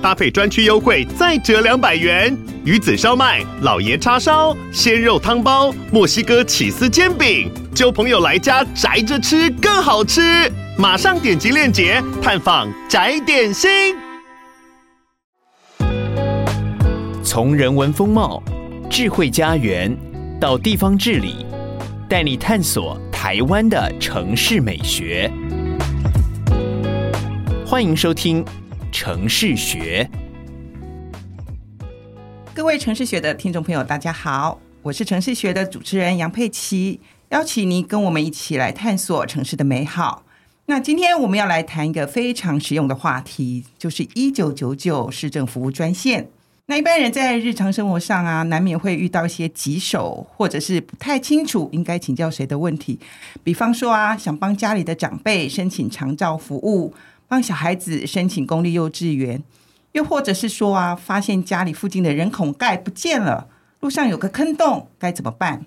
搭配专区优惠再折两百元。鱼子烧麦、老爷叉烧、鲜肉汤包、墨西哥起司煎饼，揪朋友来家宅着吃更好吃。马上点击链接探访宅点心。从人文风貌、智慧家园到地方治理，带你探索台湾的城市美学。欢迎收听《城市学》。各位城市学的听众朋友，大家好，我是城市学的主持人杨佩琪，邀请您跟我们一起来探索城市的美好。那今天我们要来谈一个非常实用的话题，就是一九九九市政服务专线。那一般人在日常生活上啊，难免会遇到一些棘手或者是不太清楚应该请教谁的问题。比方说啊，想帮家里的长辈申请长照服务，帮小孩子申请公立幼稚园，又或者是说啊，发现家里附近的人孔盖不见了，路上有个坑洞，该怎么办？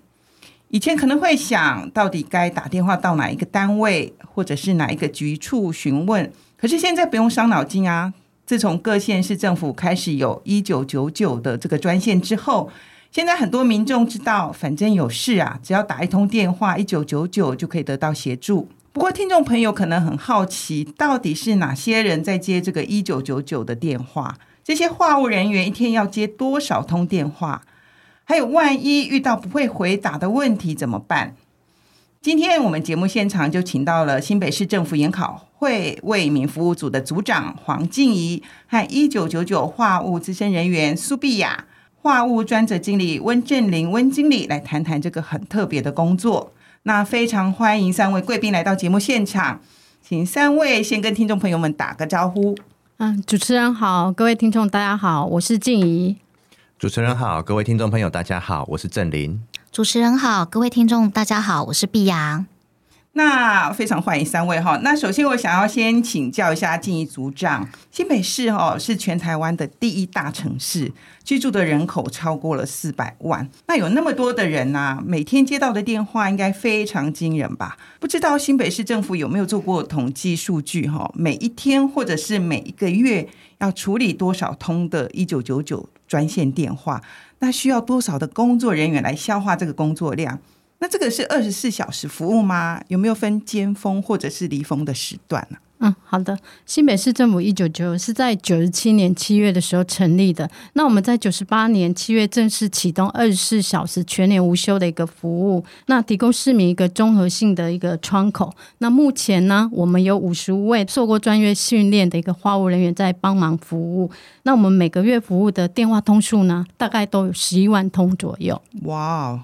以前可能会想到底该打电话到哪一个单位，或者是哪一个局处询问。可是现在不用伤脑筋啊！自从各县市政府开始有一九九九的这个专线之后，现在很多民众知道，反正有事啊，只要打一通电话一九九九就可以得到协助。不过，听众朋友可能很好奇，到底是哪些人在接这个一九九九的电话？这些话务人员一天要接多少通电话？还有，万一遇到不会回答的问题怎么办？今天我们节目现场就请到了新北市政府研考会为民服务组的组长黄静怡和一九九九话务资深人员苏碧雅、话务专责经理温正林温经理来谈谈这个很特别的工作。那非常欢迎三位贵宾来到节目现场，请三位先跟听众朋友们打个招呼。嗯，主持人好，各位听众大家好，我是静怡。主持人好，各位听众朋友，大家好，我是正林。主持人好，各位听众大家好，我是碧雅。那非常欢迎三位哈。那首先我想要先请教一下静怡组长，新北市哈是全台湾的第一大城市，居住的人口超过了四百万。那有那么多的人呐，每天接到的电话应该非常惊人吧？不知道新北市政府有没有做过统计数据哈？每一天或者是每一个月要处理多少通的一九九九专线电话？那需要多少的工作人员来消化这个工作量？那这个是二十四小时服务吗？有没有分尖峰或者是离峰的时段呢？嗯，好的。新北市政府一九九九是在九十七年七月的时候成立的。那我们在九十八年七月正式启动二十四小时全年无休的一个服务，那提供市民一个综合性的一个窗口。那目前呢，我们有五十五位受过专业训练的一个话务人员在帮忙服务。那我们每个月服务的电话通数呢，大概都有十一万通左右。哇！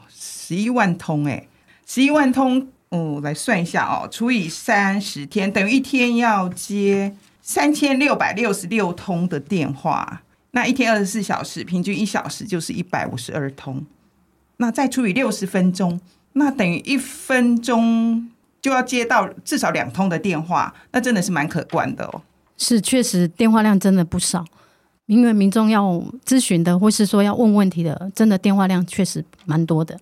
十一万通哎，十一万通，嗯，来算一下哦，除以三十天，等于一天要接三千六百六十六通的电话。那一天二十四小时，平均一小时就是一百五十二通。那再除以六十分钟，那等于一分钟就要接到至少两通的电话，那真的是蛮可观的哦。是，确实电话量真的不少，因为民众要咨询的，或是说要问问题的，真的电话量确实蛮多的。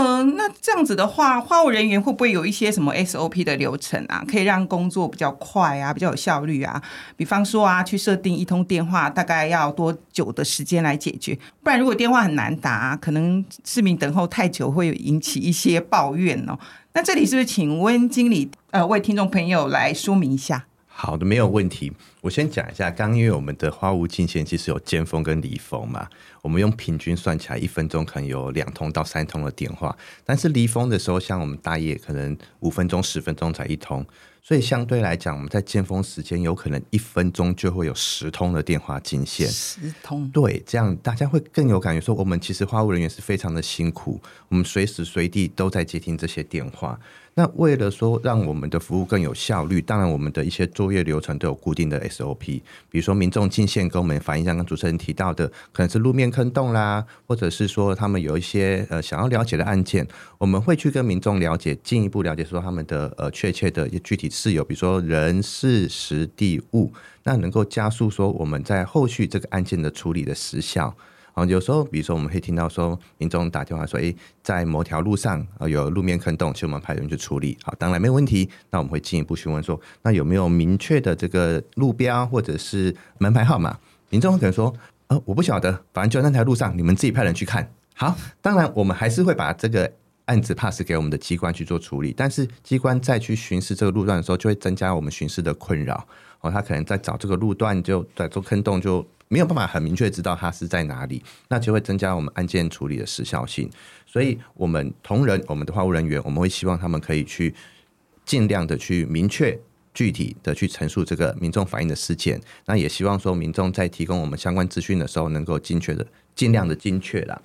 嗯、那这样子的话，话务人员会不会有一些什么 SOP 的流程啊，可以让工作比较快啊，比较有效率啊？比方说啊，去设定一通电话大概要多久的时间来解决？不然如果电话很难打，可能市民等候太久会引起一些抱怨哦。那这里是不是请温经理呃为听众朋友来说明一下？好的，没有问题。我先讲一下，刚因为我们的花屋进线其实有尖峰跟离峰嘛，我们用平均算起来，一分钟可能有两通到三通的电话。但是离峰的时候，像我们大夜可能五分钟、十分钟才一通，所以相对来讲，我们在尖峰时间有可能一分钟就会有十通的电话进线。十通，对，这样大家会更有感觉，说我们其实话务人员是非常的辛苦，我们随时随地都在接听这些电话。那为了说让我们的服务更有效率，当然我们的一些作业流程都有固定的 SOP，比如说民众进线跟我们反映，像刚主持人提到的，可能是路面坑洞啦，或者是说他们有一些呃想要了解的案件，我们会去跟民众了解，进一步了解说他们的呃确切的具体事由，比如说人事时地物，那能够加速说我们在后续这个案件的处理的时效。然后有时候，比如说，我们会听到说，民众打电话说：“诶，在某条路上啊有路面坑洞，请我们派人去处理。”好，当然没有问题。那我们会进一步询问说：“那有没有明确的这个路标或者是门牌号码？”民众可能说：“呃，我不晓得，反正就在那条路上，你们自己派人去看。”好，当然我们还是会把这个案子 pass 给我们的机关去做处理，但是机关再去巡视这个路段的时候，就会增加我们巡视的困扰。哦，他可能在找这个路段，就在做坑洞就。没有办法很明确知道它是在哪里，那就会增加我们案件处理的时效性。所以，我们同仁、我们的话务人员，我们会希望他们可以去尽量的去明确、具体的去陈述这个民众反映的事件。那也希望说，民众在提供我们相关资讯的时候，能够精确的、尽量的精确啦。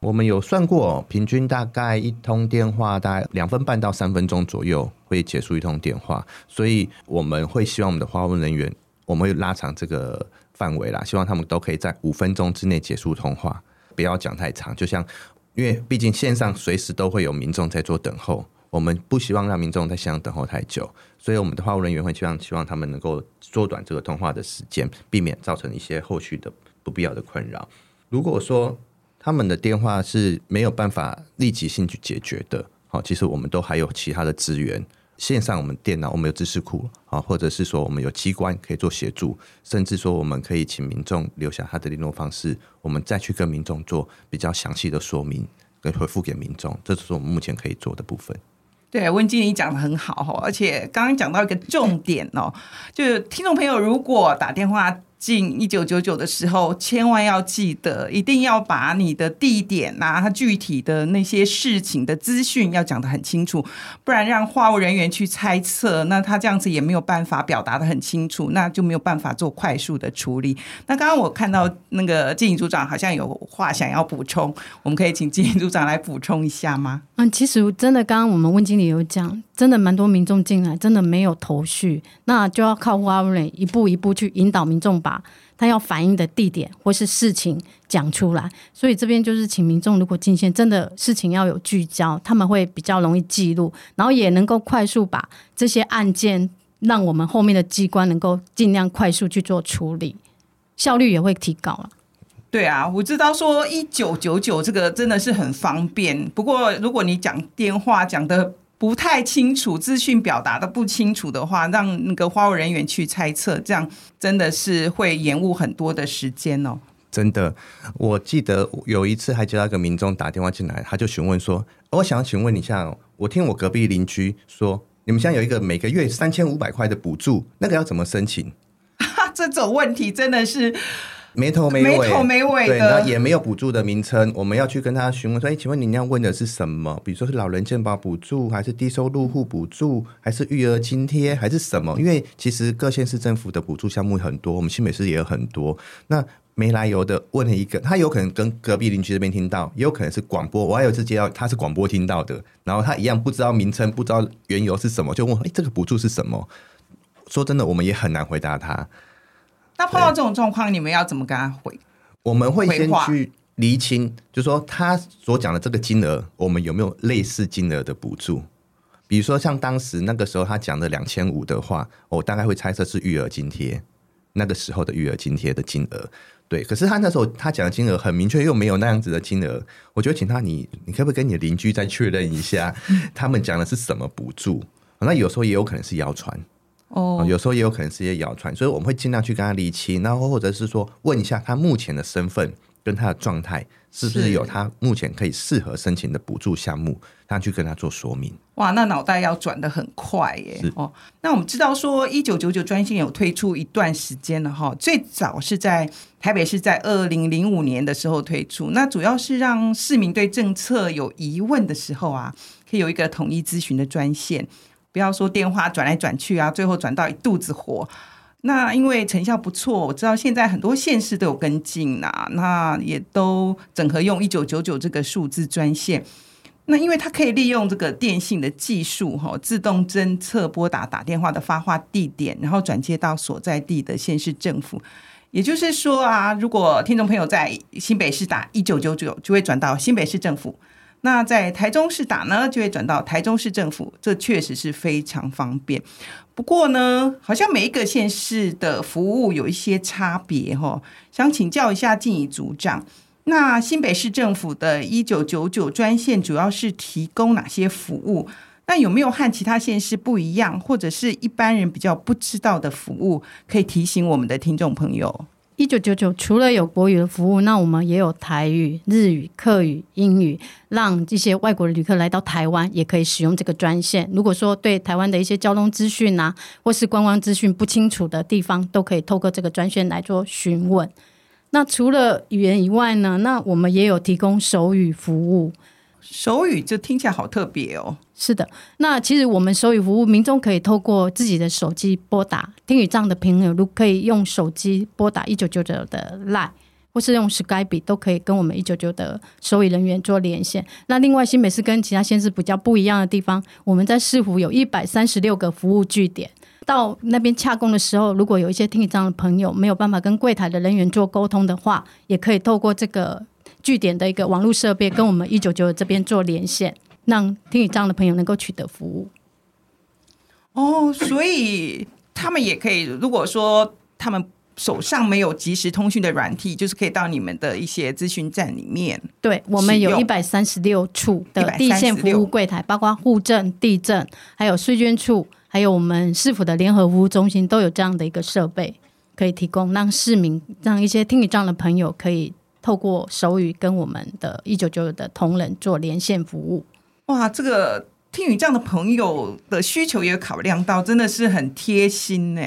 我们有算过，平均大概一通电话大概两分半到三分钟左右会结束一通电话，所以我们会希望我们的话务人员，我们会拉长这个。范围啦，希望他们都可以在五分钟之内结束通话，不要讲太长。就像，因为毕竟线上随时都会有民众在做等候，我们不希望让民众在线上等候太久，所以我们的话务人员会希望希望他们能够缩短这个通话的时间，避免造成一些后续的不必要的困扰。如果说他们的电话是没有办法立即性去解决的，好，其实我们都还有其他的资源。线上我们电脑我们有知识库啊，或者是说我们有机关可以做协助，甚至说我们可以请民众留下他的联络方式，我们再去跟民众做比较详细的说明跟回复给民众，这就是我们目前可以做的部分。对，温经理讲的很好哦，而且刚刚讲到一个重点哦，就是听众朋友如果打电话。进一九九九的时候，千万要记得，一定要把你的地点呐、啊，它具体的那些事情的资讯要讲得很清楚，不然让话务人员去猜测，那他这样子也没有办法表达得很清楚，那就没有办法做快速的处理。那刚刚我看到那个经理组长好像有话想要补充，我们可以请经理组长来补充一下吗？嗯，其实真的，刚刚我们温经理有讲，真的蛮多民众进来，真的没有头绪，那就要靠话务人员一步一步去引导民众把他要反映的地点或是事情讲出来。所以这边就是请民众如果进线，真的事情要有聚焦，他们会比较容易记录，然后也能够快速把这些案件，让我们后面的机关能够尽量快速去做处理，效率也会提高了。对啊，我知道说一九九九这个真的是很方便，不过如果你讲电话讲的不太清楚，资讯表达的不清楚的话，让那个花务人员去猜测，这样真的是会延误很多的时间哦。真的，我记得有一次还接到一个民众打电话进来，他就询问说：“我想请问一下，我听我隔壁邻居说，你们现在有一个每个月三千五百块的补助，那个要怎么申请？”哈，这种问题真的是。没头没尾，没头没尾对，那也没有补助的名称。我们要去跟他询问说：“哎，请问您要问的是什么？比如说是老人健保补助，还是低收入户补助，还是育儿津贴，还是什么？因为其实各县市政府的补助项目很多，我们新北市也有很多。那没来由的问了一个，他有可能跟隔壁邻居这边听到，也有可能是广播。我还有一次接到他是广播听到的，然后他一样不知道名称，不知道缘由是什么，就问：哎，这个补助是什么？说真的，我们也很难回答他。那碰到这种状况，你们要怎么跟他回？我们会先去厘清，就是说他所讲的这个金额，我们有没有类似金额的补助？比如说像当时那个时候他讲的两千五的话，我大概会猜测是育儿津贴，那个时候的育儿津贴的金额。对，可是他那时候他讲的金额很明确，又没有那样子的金额，我就请他你你可不可以跟你的邻居再确认一下，他们讲的是什么补助？那有时候也有可能是谣传。哦，有时候也有可能是一些谣传，所以我们会尽量去跟他厘清，然后或者是说问一下他目前的身份跟他的状态是不是有他目前可以适合申请的补助项目，他去跟他做说明。哇，那脑袋要转的很快耶！哦，那我们知道说一九九九专线有推出一段时间了哈，最早是在台北市在二零零五年的时候推出，那主要是让市民对政策有疑问的时候啊，可以有一个统一咨询的专线。不要说电话转来转去啊，最后转到一肚子火。那因为成效不错，我知道现在很多县市都有跟进呐，那也都整合用一九九九这个数字专线。那因为它可以利用这个电信的技术，哈，自动侦测拨打打电话的发话地点，然后转接到所在地的县市政府。也就是说啊，如果听众朋友在新北市打一九九九，就会转到新北市政府；那在台中市打呢，就会转到台中市政府。这确实是非常方便。不过呢，好像每一个县市的服务有一些差别，哈。想请教一下静仪组长。那新北市政府的一九九九专线主要是提供哪些服务？那有没有和其他县市不一样，或者是一般人比较不知道的服务，可以提醒我们的听众朋友？一九九九除了有国语的服务，那我们也有台语、日语、客语、英语，让这些外国的旅客来到台湾也可以使用这个专线。如果说对台湾的一些交通资讯啊，或是观光资讯不清楚的地方，都可以透过这个专线来做询问。那除了语言以外呢？那我们也有提供手语服务。手语就听起来好特别哦。是的，那其实我们手语服务，民众可以透过自己的手机拨打听语障的朋友，如可以用手机拨打一九九九的 Line，或是用 Skype 都可以跟我们一九九的手语人员做连线。那另外，新北市跟其他县市比较不一样的地方，我们在市府有一百三十六个服务据点。到那边洽公的时候，如果有一些听语障的朋友没有办法跟柜台的人员做沟通的话，也可以透过这个据点的一个网络设备跟我们一九九这边做连线，让听语障的朋友能够取得服务。哦，所以他们也可以，如果说他们手上没有即时通讯的软体，就是可以到你们的一些咨询站里面。对，我们有一百三十六处的地线服务柜台，包括户政、地政，还有税捐处。还有我们市府的联合服务中心都有这样的一个设备，可以提供让市民、让一些听语障的朋友可以透过手语跟我们的一九九九的同仁做连线服务。哇，这个听语障的朋友的需求也考量到，真的是很贴心呢。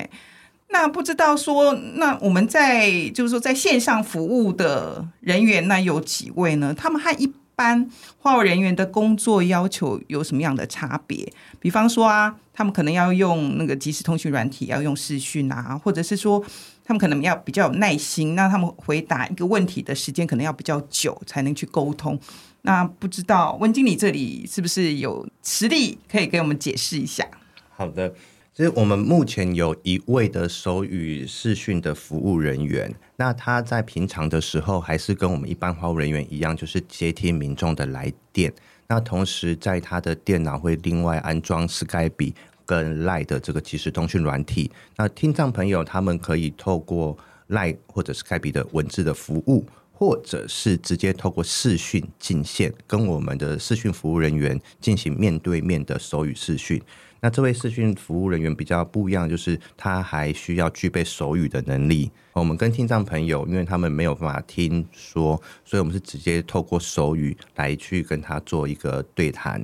那不知道说，那我们在就是说在线上服务的人员，那有几位呢？他们和一。般话务人员的工作要求有什么样的差别？比方说啊，他们可能要用那个即时通讯软体，要用视讯啊，或者是说他们可能要比较有耐心，那他们回答一个问题的时间可能要比较久才能去沟通。那不知道温经理这里是不是有实力可以给我们解释一下？好的。其实我们目前有一位的手语视讯的服务人员，那他在平常的时候还是跟我们一般话务人员一样，就是接听民众的来电。那同时在他的电脑会另外安装 Skype 跟 Line 的这个即时通讯软体。那听障朋友他们可以透过 Line 或者 sky 的文字的服务，或者是直接透过视讯进线，跟我们的视讯服务人员进行面对面的手语视讯。那这位视讯服务人员比较不一样，就是他还需要具备手语的能力。我们跟听障朋友，因为他们没有办法听说，所以我们是直接透过手语来去跟他做一个对谈。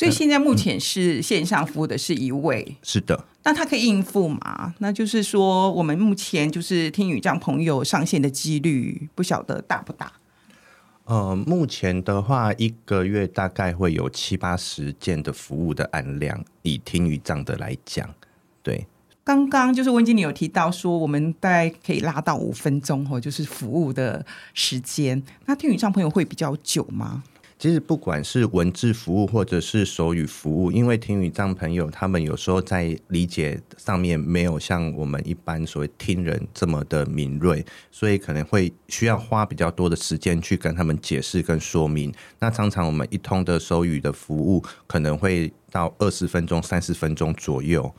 所以现在目前是线上服务的是一位，嗯、是的。那他可以应付吗？那就是说，我们目前就是听语障朋友上线的几率，不晓得大不大？呃，目前的话，一个月大概会有七八十件的服务的案量，以听语障的来讲，对。刚刚就是温经理有提到说，我们大概可以拉到五分钟哦，就是服务的时间。那听语障朋友会比较久吗？其实不管是文字服务或者是手语服务，因为听语障朋友他们有时候在理解上面没有像我们一般所谓听人这么的敏锐，所以可能会需要花比较多的时间去跟他们解释跟说明。那常常我们一通的手语的服务可能会到二十分钟、三十分钟左右。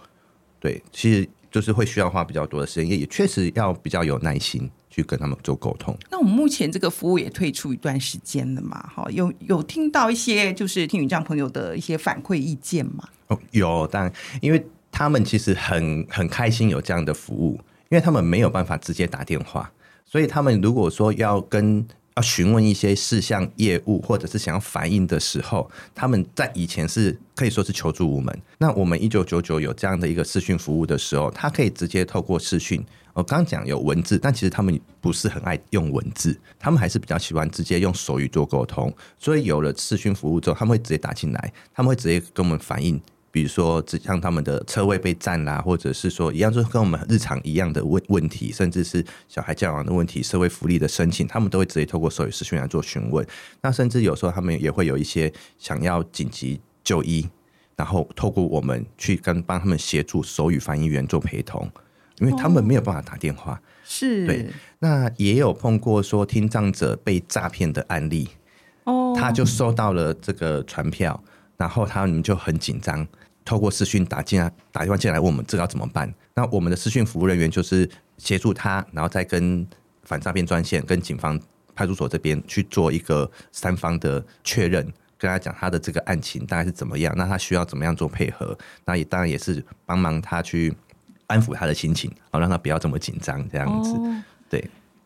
对，其实就是会需要花比较多的时间，也确实要比较有耐心。去跟他们做沟通。那我们目前这个服务也推出一段时间了嘛？哈，有有听到一些就是听语障朋友的一些反馈意见吗？哦，有，但因为他们其实很很开心有这样的服务，因为他们没有办法直接打电话，所以他们如果说要跟要询问一些事项、业务或者是想要反映的时候，他们在以前是可以说是求助无门。那我们一九九九有这样的一个视讯服务的时候，他可以直接透过视讯。我刚讲有文字，但其实他们不是很爱用文字，他们还是比较喜欢直接用手语做沟通。所以有了视讯服务之后，他们会直接打进来，他们会直接跟我们反映比如说像他们的车位被占啦，或者是说一样，就跟我们日常一样的问问题，甚至是小孩教养的问题、社会福利的申请，他们都会直接透过手语视讯来做询问。那甚至有时候他们也会有一些想要紧急就医，然后透过我们去跟帮他们协助手语翻译员做陪同，因为他们没有办法打电话。是对。那也有碰过说听障者被诈骗的案例，哦，他就收到了这个传票，然后他们就很紧张，透过私讯打进来，打电话进来问我们这个要怎么办。那我们的私讯服务人员就是协助他，然后再跟反诈骗专线、跟警方派出所这边去做一个三方的确认。跟他讲他的这个案情大概是怎么样，那他需要怎么样做配合？那也当然也是帮忙他去安抚他的心情，好让他不要这么紧张，这样子。哦、对，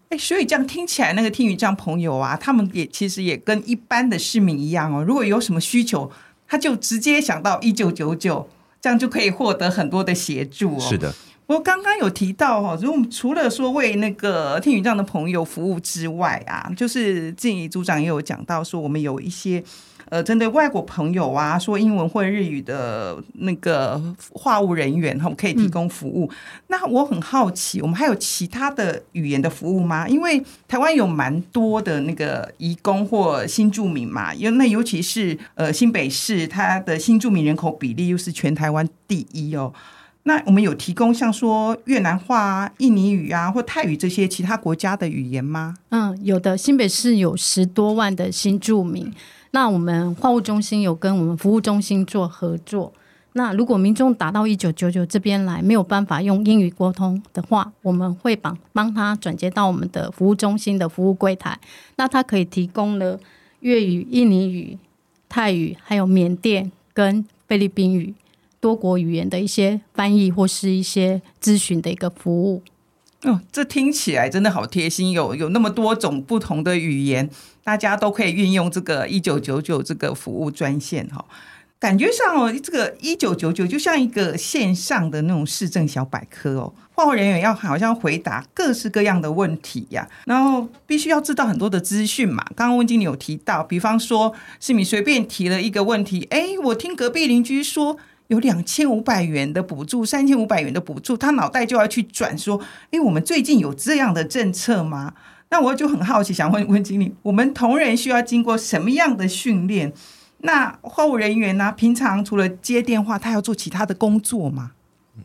哎、欸，所以这样听起来，那个听雨这样朋友啊，他们也其实也跟一般的市民一样哦。如果有什么需求，他就直接想到一九九九，这样就可以获得很多的协助哦。是的，我刚刚有提到哈，如果我们除了说为那个听语障的朋友服务之外啊，就是静怡组长也有讲到说，我们有一些。呃，针对外国朋友啊，说英文或日语的那个话务人员，哈，可以提供服务。嗯。那我很好奇，我们还有其他的语言的服务吗？因为台湾有蛮多的那个移工或新住民嘛，因为那尤其是呃新北市，它的新住民人口比例又是全台湾第一哦。那我们有提供像说越南话啊、印尼语啊或泰语这些其他国家的语言吗？嗯，有的。新北市有十多万的新住民。那我们话务中心有跟我们服务中心做合作。那如果民众打到一九九九这边来，没有办法用英语沟通的话，我们会帮帮他转接到我们的服务中心的服务柜台。那他可以提供了粤语、印尼语、泰语，还有缅甸跟菲律宾语多国语言的一些翻译或是一些咨询的一个服务。哦，这听起来真的好贴心，有有那么多种不同的语言，大家都可以运用这个一九九九这个服务专线哈。感觉上哦，这个一九九九就像一个线上的那种市政小百科哦，话务人员要好像回答各式各样的问题呀，然后必须要知道很多的资讯嘛。刚刚温经理有提到，比方说是你随便提了一个问题，哎，我听隔壁邻居说。有两千五百元的补助，三千五百元的补助，他脑袋就要去转说：“诶，我们最近有这样的政策吗？”那我就很好奇，想问问经理，我们同仁需要经过什么样的训练？那话务人员呢？平常除了接电话，他要做其他的工作吗？嗯，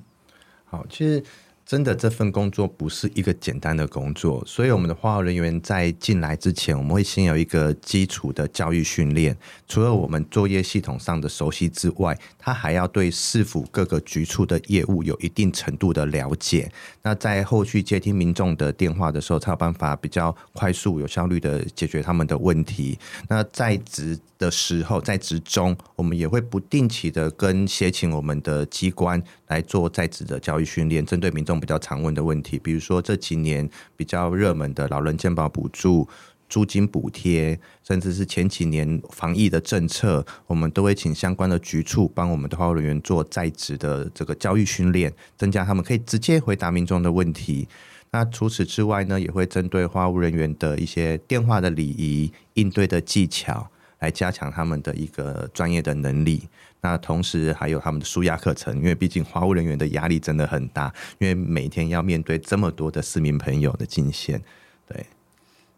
好，其实。真的，这份工作不是一个简单的工作，所以我们的话务人员在进来之前，我们会先有一个基础的教育训练。除了我们作业系统上的熟悉之外，他还要对市府各个局处的业务有一定程度的了解。那在后续接听民众的电话的时候，才有办法比较快速、有效率的解决他们的问题。那在职的时候，在职中，我们也会不定期的跟协请我们的机关来做在职的教育训练，针对民众比较常问的问题，比如说这几年比较热门的老人健保补助、租金补贴，甚至是前几年防疫的政策，我们都会请相关的局处帮我们的话务人员做在职的这个教育训练，增加他们可以直接回答民众的问题。那除此之外呢，也会针对话务人员的一些电话的礼仪、应对的技巧。来加强他们的一个专业的能力，那同时还有他们的舒压课程，因为毕竟话务人员的压力真的很大，因为每天要面对这么多的市民朋友的进线，对，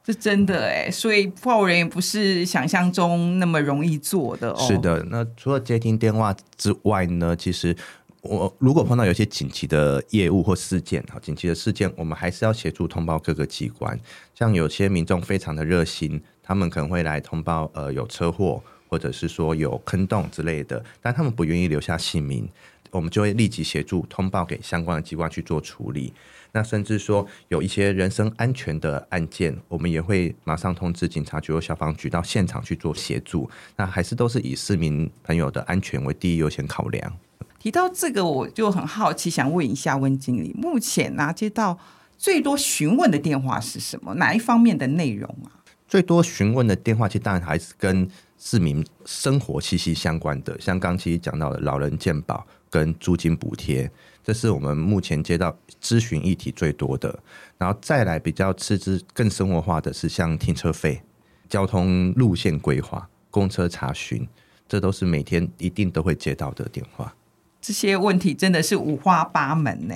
是真的哎，所以话务人员不是想象中那么容易做的哦。是的，那除了接听电话之外呢，其实我如果碰到有些紧急的业务或事件，好，紧急的事件，我们还是要协助通报各个机关，像有些民众非常的热心。他们可能会来通报，呃，有车祸，或者是说有坑洞之类的，但他们不愿意留下姓名，我们就会立即协助通报给相关的机关去做处理。那甚至说有一些人身安全的案件，我们也会马上通知警察局或消防局到现场去做协助。那还是都是以市民朋友的安全为第一优先考量。提到这个，我就很好奇，想问一下温经理，目前拿接到最多询问的电话是什么？哪一方面的内容啊？最多询问的电话，其实当然还是跟市民生活息息相关的，像刚其实讲到的老人健保跟租金补贴，这是我们目前接到咨询议题最多的。然后再来比较次之、更生活化的是像停车费、交通路线规划、公车查询。这都是每天一定都会接到的电话。这些问题真的是五花八门呢。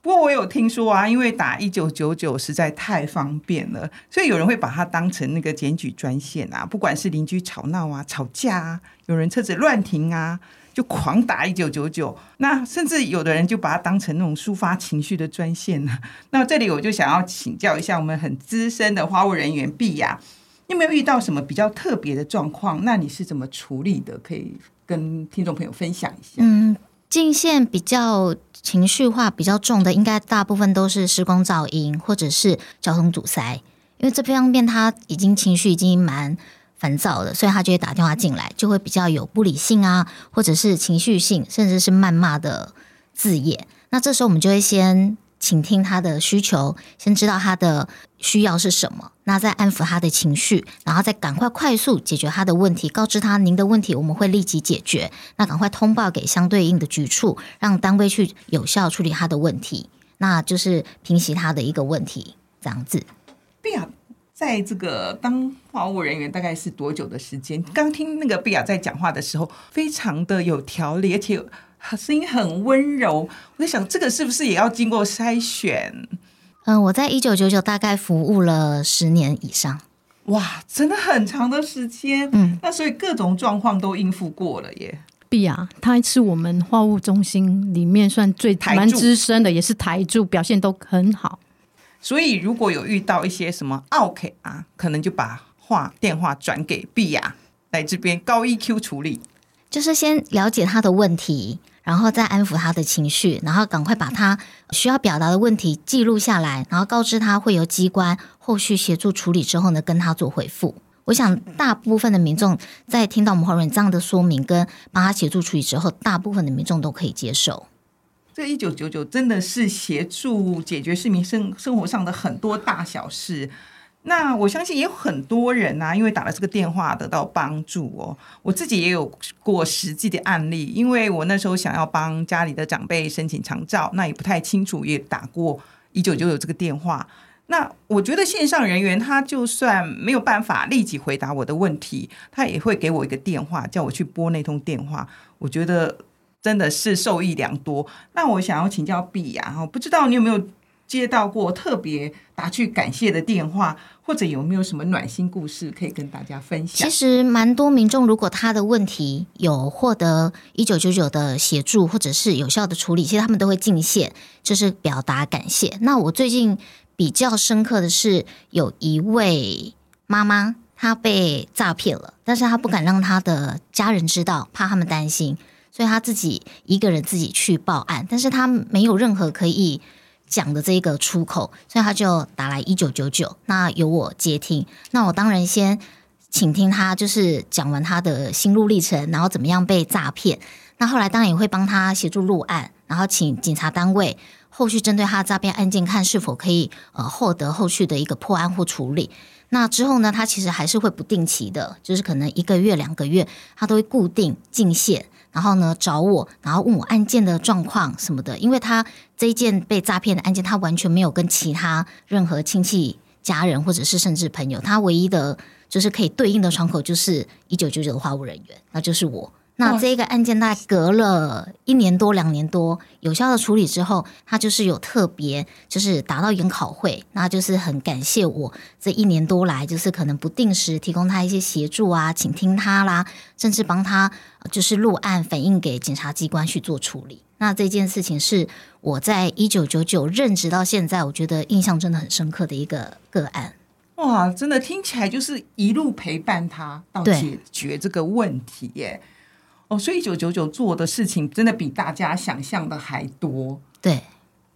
不过我有听说啊，因为打一九九九实在太方便了，所以有人会把它当成那个检举专线啊。不管是邻居吵闹啊、吵架啊，有人车子乱停啊，就狂打一九九九。那甚至有的人就把它当成那种抒发情绪的专线呢。那这里我就想要请教一下我们很资深的花务人员碧雅，你有没有遇到什么比较特别的状况？那你是怎么处理的？可以跟听众朋友分享一下。嗯。进线比较情绪化比较重的，应该大部分都是施工噪音或者是交通阻塞，因为这方面他已经情绪已经蛮烦躁的，所以他就会打电话进来，就会比较有不理性啊，或者是情绪性，甚至是谩骂的字眼。那这时候我们就会先。倾听他的需求，先知道他的需要是什么，那再安抚他的情绪，然后再赶快快速解决他的问题，告知他您的问题我们会立即解决，那赶快通报给相对应的局处，让单位去有效处理他的问题，那就是平息他的一个问题，这样子。碧雅在这个当花务人员大概是多久的时间？刚听那个碧雅在讲话的时候，非常的有条理，而且。声音很温柔，我在想这个是不是也要经过筛选？嗯，我在一九九九大概服务了十年以上，哇，真的很长的时间。嗯，那所以各种状况都应付过了耶。碧雅，他是我们化务中心里面算最蛮资深的，也是台柱，表现都很好。所以如果有遇到一些什么 OK 啊，可能就把话电话转给碧雅来这边高 EQ 处理。就是先了解他的问题，然后再安抚他的情绪，然后赶快把他需要表达的问题记录下来，然后告知他会由机关后续协助处理之后呢，跟他做回复。我想大部分的民众在听到我们花务这样的说明跟帮他协助处理之后，大部分的民众都可以接受。这一九九九真的是协助解决市民生生活上的很多大小事。那我相信也有很多人呐、啊，因为打了这个电话得到帮助哦。我自己也有过实际的案例，因为我那时候想要帮家里的长辈申请长照，那也不太清楚，也打过一九九九这个电话。那我觉得线上人员他就算没有办法立即回答我的问题，他也会给我一个电话，叫我去拨那通电话。我觉得真的是受益良多。那我想要请教碧雅哈，不知道你有没有？接到过特别打去感谢的电话，或者有没有什么暖心故事可以跟大家分享？其实蛮多民众，如果他的问题有获得一九九九的协助，或者是有效的处理，其实他们都会进线，就是表达感谢。那我最近比较深刻的是，有一位妈妈她被诈骗了，但是她不敢让她的家人知道，怕他们担心，所以她自己一个人自己去报案，但是她没有任何可以。讲的这个出口，所以他就打来一九九九，那由我接听。那我当然先请听他，就是讲完他的心路历程，然后怎么样被诈骗。那后来当然也会帮他协助录案，然后请警察单位后续针对他的诈骗案件，看是否可以呃获得后续的一个破案或处理。那之后呢，他其实还是会不定期的，就是可能一个月、两个月，他都会固定进线。然后呢，找我，然后问我案件的状况什么的，因为他这一件被诈骗的案件，他完全没有跟其他任何亲戚、家人或者是甚至朋友，他唯一的就是可以对应的窗口就是一九九九的话务人员，那就是我。那这个案件大概隔了一年多、两年多，有效的处理之后，他就是有特别，就是达到研考会，那就是很感谢我这一年多来，就是可能不定时提供他一些协助啊，倾听他啦，甚至帮他就是录案反映给检察机关去做处理。那这件事情是我在一九九九任职到现在，我觉得印象真的很深刻的一个个案。哇，真的听起来就是一路陪伴他到解决这个问题耶。哦，所以一九九九做的事情真的比大家想象的还多。对，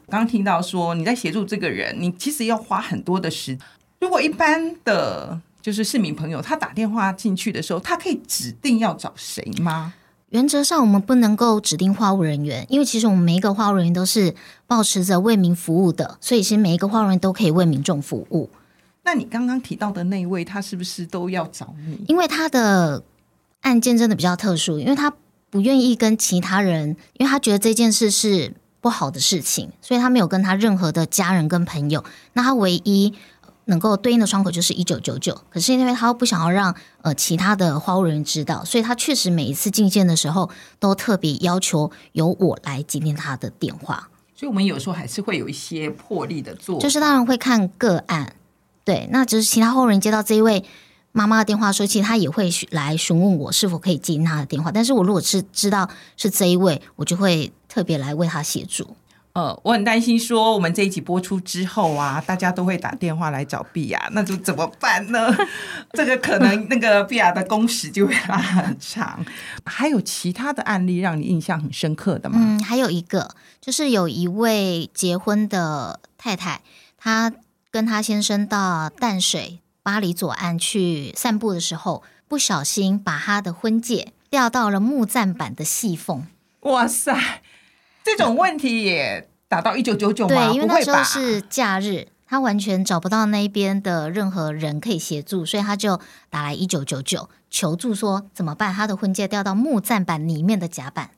刚刚听到说你在协助这个人，你其实要花很多的时间。如果一般的就是市民朋友，他打电话进去的时候，他可以指定要找谁吗？原则上，我们不能够指定话务人员，因为其实我们每一个话务人员都是保持着为民服务的，所以其实每一个话务人员都可以为民众服务。那你刚刚提到的那位，他是不是都要找你？因为他的。案件真的比较特殊，因为他不愿意跟其他人，因为他觉得这件事是不好的事情，所以他没有跟他任何的家人跟朋友。那他唯一能够对应的窗口就是一九九九，可是因为他不想要让呃其他的花务人员知道，所以他确实每一次进线的时候都特别要求由我来接听他的电话。所以我们有时候还是会有一些破例的做，就是当然会看个案，对，那就是其他后人接到这一位妈妈的电话说，其实他也会来询问我是否可以接听他的电话，但是我如果是知道是这一位，我就会特别来为他协助。呃，我很担心说我们这一集播出之后啊，大家都会打电话来找碧雅，那就怎么办呢？这个可能那个碧雅的工时就会拉很长。还有其他的案例让你印象很深刻的吗？嗯，还有一个就是有一位结婚的太太，她跟她先生到淡水八里左岸去散步的时候，不小心把他的婚戒掉到了木栈板的细缝。哇塞！这种问题也打到一九九九吗？对，因为那时候是假日，他完全找不到那边的任何人可以协助，所以他就打来一九九九求助，说怎么办？他的婚戒掉到木栈板里面的甲板。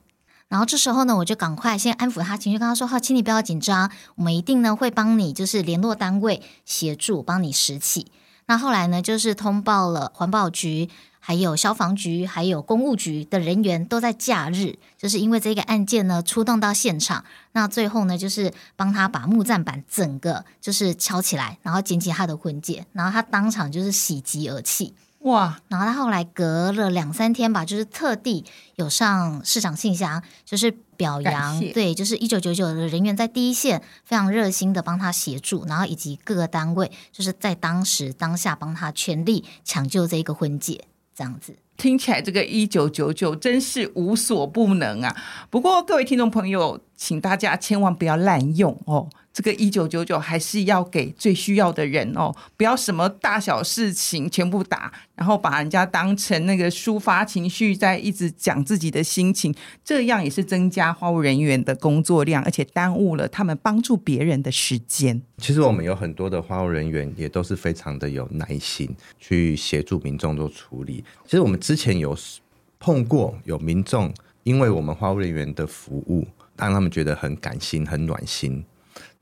然后这时候呢，我就赶快先安抚他情绪，跟他说：“好，请你不要紧张，我们一定呢会帮你，就是联络单位协助帮你拾起。”那后来呢，就是通报了环保局。还有消防局、还有公务局的人员都在假日，就是因为这个案件呢，出动到现场。那最后呢，就是帮他把木栈板整个就是敲起来，然后捡起他的婚戒，然后他当场就是喜极而泣。哇！然后他后来隔了两三天吧，就是特地有上市长信箱，就是表扬，对，就是一九九九的人员在第一线非常热心的帮他协助，然后以及各个单位就是在当时当下帮他全力抢救这一个婚戒。这样子听起来，这个一九九九真是无所不能啊！不过，各位听众朋友，请大家千万不要滥用哦。这个一九九九还是要给最需要的人哦，不要什么大小事情全部打，然后把人家当成那个抒发情绪，在一直讲自己的心情，这样也是增加花务人员的工作量，而且耽误了他们帮助别人的时间。其实我们有很多的花务人员也都是非常的有耐心去协助民众做处理。其实我们之前有碰过有民众，因为我们花务人员的服务，让他们觉得很感心、很暖心。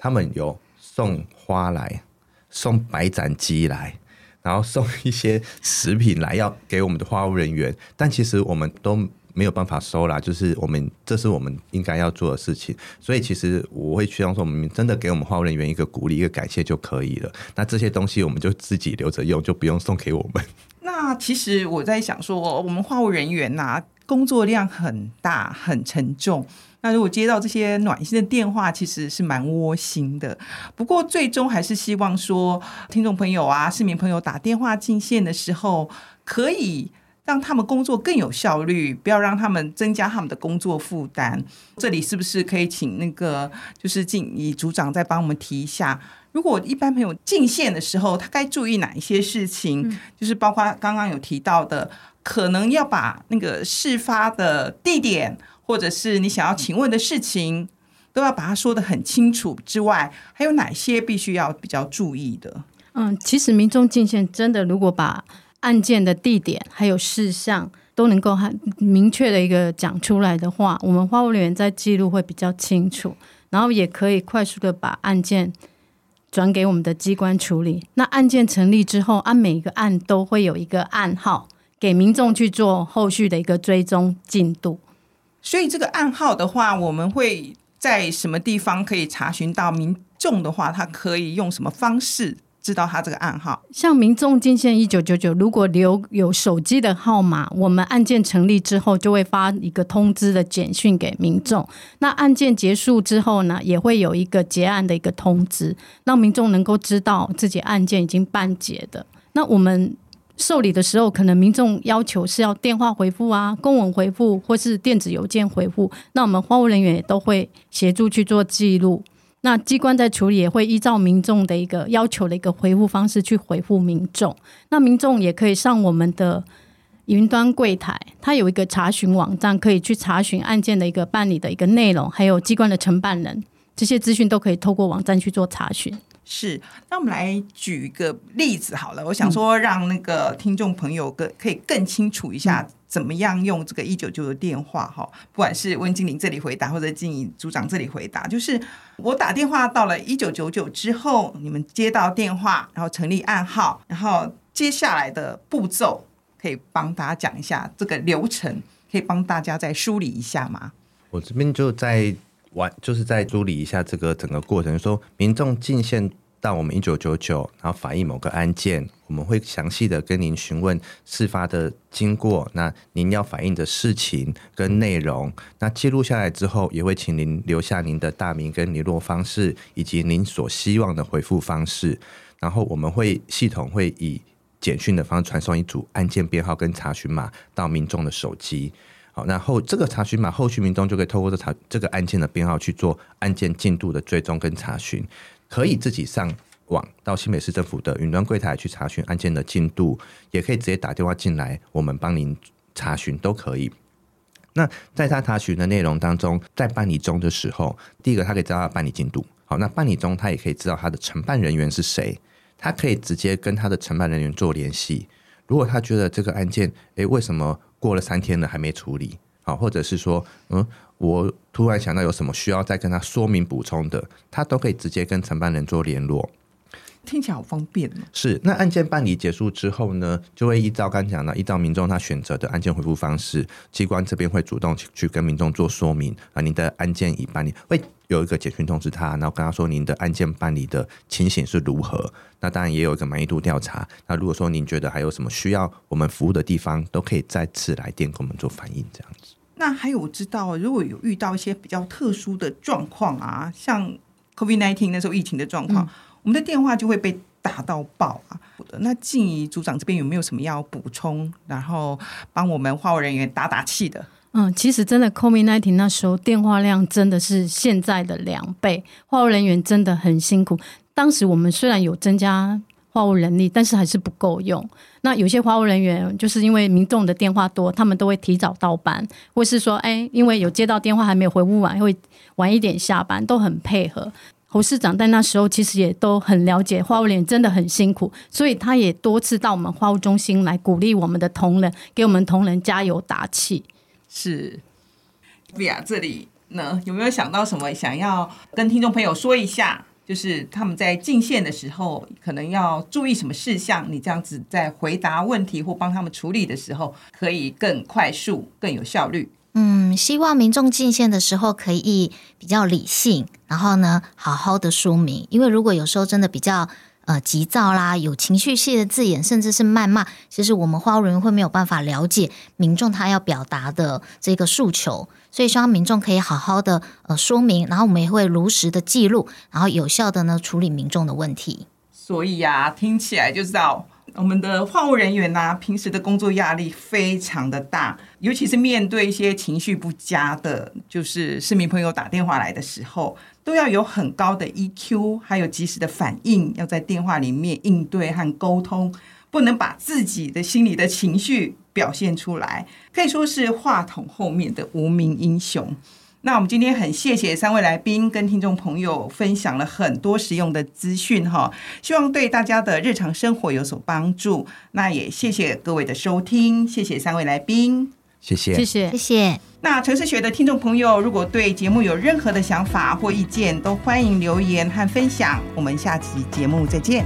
他们有送花来，送白斩鸡来，然后送一些食品来，要给我们的话务人员。但其实我们都没有办法收啦，就是我们这是我们应该要做的事情。所以其实我会希望说，我们真的给我们话务人员一个鼓励、一个感谢就可以了。那这些东西我们就自己留着用，就不用送给我们。那其实我在想说，我们话务人员呐、工作量很大，很沉重。那如果接到这些暖心的电话，其实是蛮窝心的。不过最终还是希望说，听众朋友啊、市民朋友打电话进线的时候，可以让他们工作更有效率，不要让他们增加他们的工作负担。这里是不是可以请那个就是进以组长再帮我们提一下？如果一般朋友进线的时候，他该注意哪一些事情？嗯、就是包括刚刚有提到的，可能要把那个事发的地点。或者是你想要请问的事情，都要把它说得很清楚。之外，还有哪些必须要比较注意的？嗯，其实民众进线真的，如果把案件的地点还有事项都能够很明确的一个讲出来的话，我们话务人员在记录会比较清楚，然后也可以快速的把案件转给我们的机关处理。那案件成立之后，按每一个案都会有一个案号，给民众去做后续的一个追踪进度。所以这个暗号的话，我们会在什么地方可以查询到？民众的话，他可以用什么方式知道他这个暗号？像民众进线一九九九，如果留有手机的号码，我们案件成立之后就会发一个通知的简讯给民众。那案件结束之后呢，也会有一个结案的一个通知，让民众能够知道自己案件已经办结的。那我们。受理的时候，可能民众要求是要电话回复啊、公文回复或是电子邮件回复，那我们花务人员也都会协助去做记录。那机关在处理也会依照民众的一个要求的一个回复方式去回复民众。那民众也可以上我们的云端柜台，它有一个查询网站，可以去查询案件的一个办理的一个内容，还有机关的承办人，这些资讯都可以透过网站去做查询。是，那我们来举一个例子好了。我想说，让那个听众朋友更可以更清楚一下，怎么样用这个一九九的电话哈，不管是温金玲这里回答，或者静怡组长这里回答，就是我打电话到了一九九九之后，你们接到电话，然后成立暗号，然后接下来的步骤，可以帮大家讲一下这个流程，可以帮大家再梳理一下吗？我这边就在。完就是在梳理一下这个整个过程，说民众进线到我们一九九九，然后反映某个案件，我们会详细的跟您询问事发的经过，那您要反映的事情跟内容，那记录下来之后，也会请您留下您的大名跟联络方式，以及您所希望的回复方式，然后我们会系统会以简讯的方式传送一组案件编号跟查询码到民众的手机。好，那后这个查询码，后续民众就可以透过这查这个案件的编号去做案件进度的追踪跟查询，可以自己上网到新北市政府的云端柜台去查询案件的进度，也可以直接打电话进来，我们帮您查询都可以。那在他查询的内容当中，在办理中的时候，第一个他可以知道他办理进度，好，那办理中他也可以知道他的承办人员是谁，他可以直接跟他的承办人员做联系。如果他觉得这个案件，诶，为什么？过了三天了还没处理，好，或者是说，嗯，我突然想到有什么需要再跟他说明补充的，他都可以直接跟承办人做联络。听起来好方便。是，那案件办理结束之后呢，就会依照刚讲的，依照民众他选择的案件回复方式，机关这边会主动去跟民众做说明啊，您的案件已办理，会有一个简讯通知他，然后跟他说您的案件办理的情形是如何。那当然也有一个满意度调查。那如果说您觉得还有什么需要我们服务的地方，都可以再次来电跟我们做反映，这样子。那还有我知道，如果有遇到一些比较特殊的状况啊，像 COVID nineteen 那时候疫情的状况。嗯我们的电话就会被打到爆啊！那静怡组长这边有没有什么要补充，然后帮我们话务人员打打气的？嗯，其实真的 COVID-19 那时候电话量真的是现在的两倍，话务人员真的很辛苦。当时我们虽然有增加话务人力，但是还是不够用。那有些话务人员就是因为民众的电话多，他们都会提早到班，或是说，哎，因为有接到电话还没有回复完，会晚一点下班，都很配合。侯市长在那时候其实也都很了解话务员真的很辛苦，所以他也多次到我们话务中心来鼓励我们的同仁，给我们同仁加油打气。是，Via 这里呢，有没有想到什么想要跟听众朋友说一下？就是他们在进线的时候，可能要注意什么事项？你这样子在回答问题或帮他们处理的时候，可以更快速、更有效率。嗯，希望民众进线的时候可以比较理性，然后呢，好好的说明。因为如果有时候真的比较呃急躁啦，有情绪性的字眼，甚至是谩骂，其实我们花务人员会没有办法了解民众他要表达的这个诉求。所以希望民众可以好好的呃说明，然后我们也会如实的记录，然后有效的呢处理民众的问题。所以呀、听起来就知道。我们的话务人员呢、啊，平时的工作压力非常的大，尤其是面对一些情绪不佳的，就是市民朋友打电话来的时候，都要有很高的 EQ，还有及时的反应，要在电话里面应对和沟通，不能把自己的心里的情绪表现出来，可以说是话筒后面的无名英雄。那我们今天很谢谢三位来宾跟听众朋友分享了很多实用的资讯哈，希望对大家的日常生活有所帮助。那也谢谢各位的收听，谢谢三位来宾，谢谢，谢谢，谢谢。那城市学的听众朋友，如果对节目有任何的想法或意见，都欢迎留言和分享。我们下期节目再见。